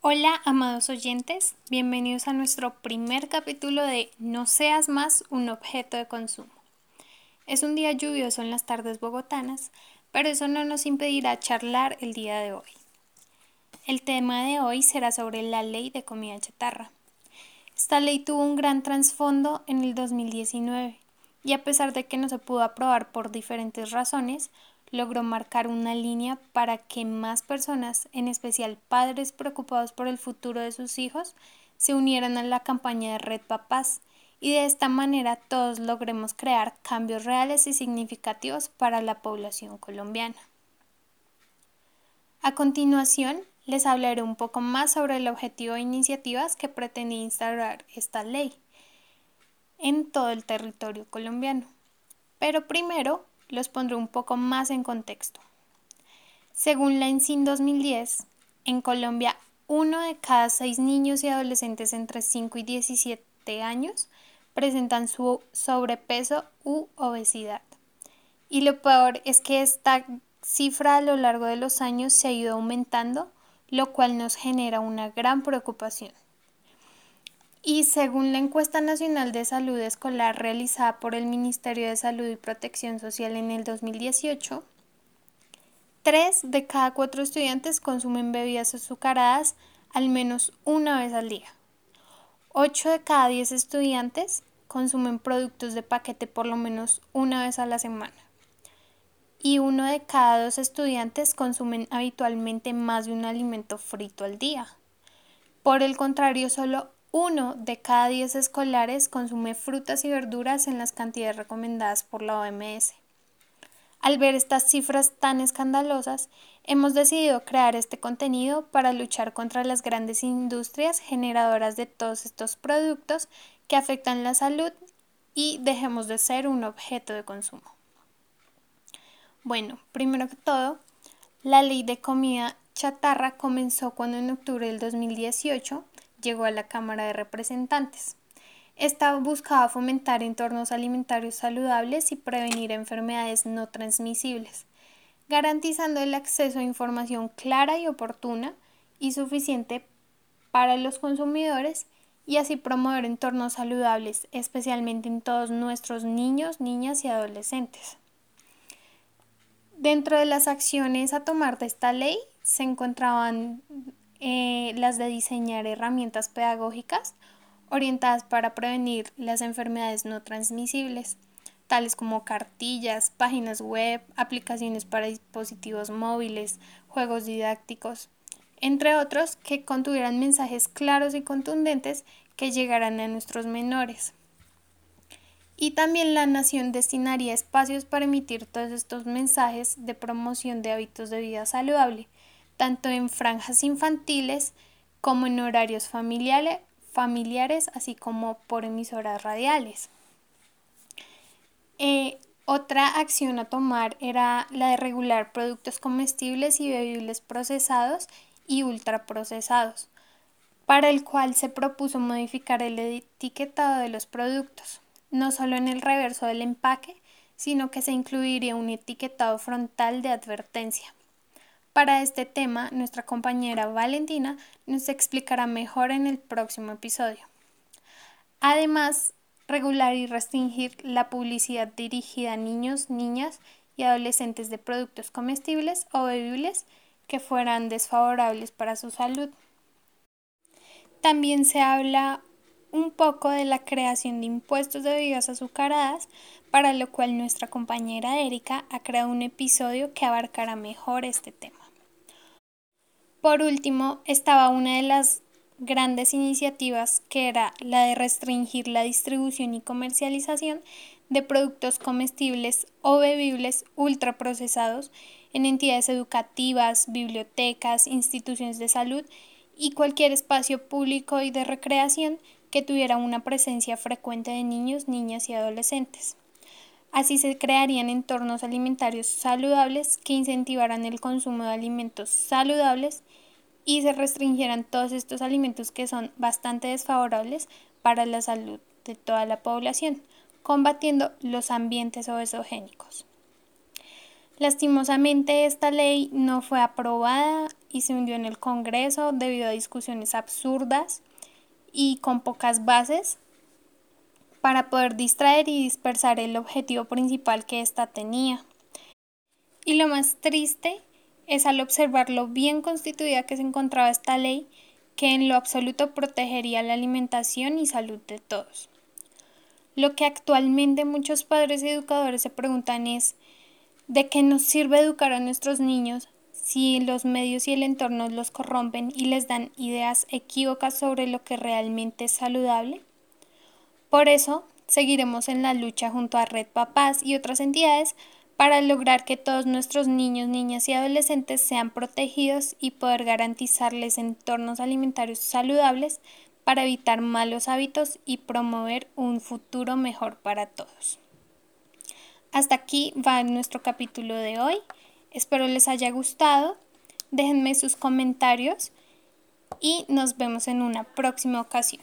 Hola, amados oyentes, bienvenidos a nuestro primer capítulo de No seas más un objeto de consumo. Es un día lluvioso en las tardes bogotanas, pero eso no nos impedirá charlar el día de hoy. El tema de hoy será sobre la ley de comida chatarra. Esta ley tuvo un gran trasfondo en el 2019 y a pesar de que no se pudo aprobar por diferentes razones, logró marcar una línea para que más personas, en especial padres preocupados por el futuro de sus hijos, se unieran a la campaña de Red Papás y de esta manera todos logremos crear cambios reales y significativos para la población colombiana. A continuación, les hablaré un poco más sobre el objetivo e iniciativas que pretende instaurar esta ley en todo el territorio colombiano. Pero primero los pondré un poco más en contexto. Según la ENSIN 2010, en Colombia uno de cada seis niños y adolescentes entre 5 y 17 años presentan su sobrepeso u obesidad. Y lo peor es que esta cifra a lo largo de los años se ha ido aumentando, lo cual nos genera una gran preocupación. Y según la encuesta nacional de salud escolar realizada por el Ministerio de Salud y Protección Social en el 2018, tres de cada cuatro estudiantes consumen bebidas azucaradas al menos una vez al día. Ocho de cada diez estudiantes consumen productos de paquete por lo menos una vez a la semana. Y uno de cada dos estudiantes consumen habitualmente más de un alimento frito al día. Por el contrario, solo uno de cada diez escolares consume frutas y verduras en las cantidades recomendadas por la OMS. Al ver estas cifras tan escandalosas, hemos decidido crear este contenido para luchar contra las grandes industrias generadoras de todos estos productos que afectan la salud y dejemos de ser un objeto de consumo. Bueno, primero que todo, la ley de comida chatarra comenzó cuando en octubre del 2018 llegó a la Cámara de Representantes. Esta buscaba fomentar entornos alimentarios saludables y prevenir enfermedades no transmisibles, garantizando el acceso a información clara y oportuna y suficiente para los consumidores y así promover entornos saludables, especialmente en todos nuestros niños, niñas y adolescentes. Dentro de las acciones a tomar de esta ley se encontraban eh, las de diseñar herramientas pedagógicas orientadas para prevenir las enfermedades no transmisibles, tales como cartillas, páginas web, aplicaciones para dispositivos móviles, juegos didácticos, entre otros que contuvieran mensajes claros y contundentes que llegaran a nuestros menores. Y también la nación destinaría espacios para emitir todos estos mensajes de promoción de hábitos de vida saludable, tanto en franjas infantiles como en horarios familiares, familiares así como por emisoras radiales. Eh, otra acción a tomar era la de regular productos comestibles y bebibles procesados y ultraprocesados, para el cual se propuso modificar el etiquetado de los productos, no solo en el reverso del empaque, sino que se incluiría un etiquetado frontal de advertencia. Para este tema, nuestra compañera Valentina nos explicará mejor en el próximo episodio. Además, regular y restringir la publicidad dirigida a niños, niñas y adolescentes de productos comestibles o bebibles que fueran desfavorables para su salud. También se habla un poco de la creación de impuestos de bebidas azucaradas, para lo cual nuestra compañera Erika ha creado un episodio que abarcará mejor este tema. Por último, estaba una de las grandes iniciativas que era la de restringir la distribución y comercialización de productos comestibles o bebibles ultraprocesados en entidades educativas, bibliotecas, instituciones de salud y cualquier espacio público y de recreación que tuviera una presencia frecuente de niños, niñas y adolescentes. Así se crearían entornos alimentarios saludables que incentivaran el consumo de alimentos saludables y se restringieran todos estos alimentos que son bastante desfavorables para la salud de toda la población, combatiendo los ambientes obesogénicos. Lastimosamente esta ley no fue aprobada y se hundió en el Congreso debido a discusiones absurdas y con pocas bases para poder distraer y dispersar el objetivo principal que ésta tenía. Y lo más triste es al observar lo bien constituida que se encontraba esta ley, que en lo absoluto protegería la alimentación y salud de todos. Lo que actualmente muchos padres y educadores se preguntan es, ¿de qué nos sirve educar a nuestros niños si los medios y el entorno los corrompen y les dan ideas equívocas sobre lo que realmente es saludable? Por eso, seguiremos en la lucha junto a Red Papás y otras entidades para lograr que todos nuestros niños, niñas y adolescentes sean protegidos y poder garantizarles entornos alimentarios saludables para evitar malos hábitos y promover un futuro mejor para todos. Hasta aquí va nuestro capítulo de hoy. Espero les haya gustado. Déjenme sus comentarios y nos vemos en una próxima ocasión.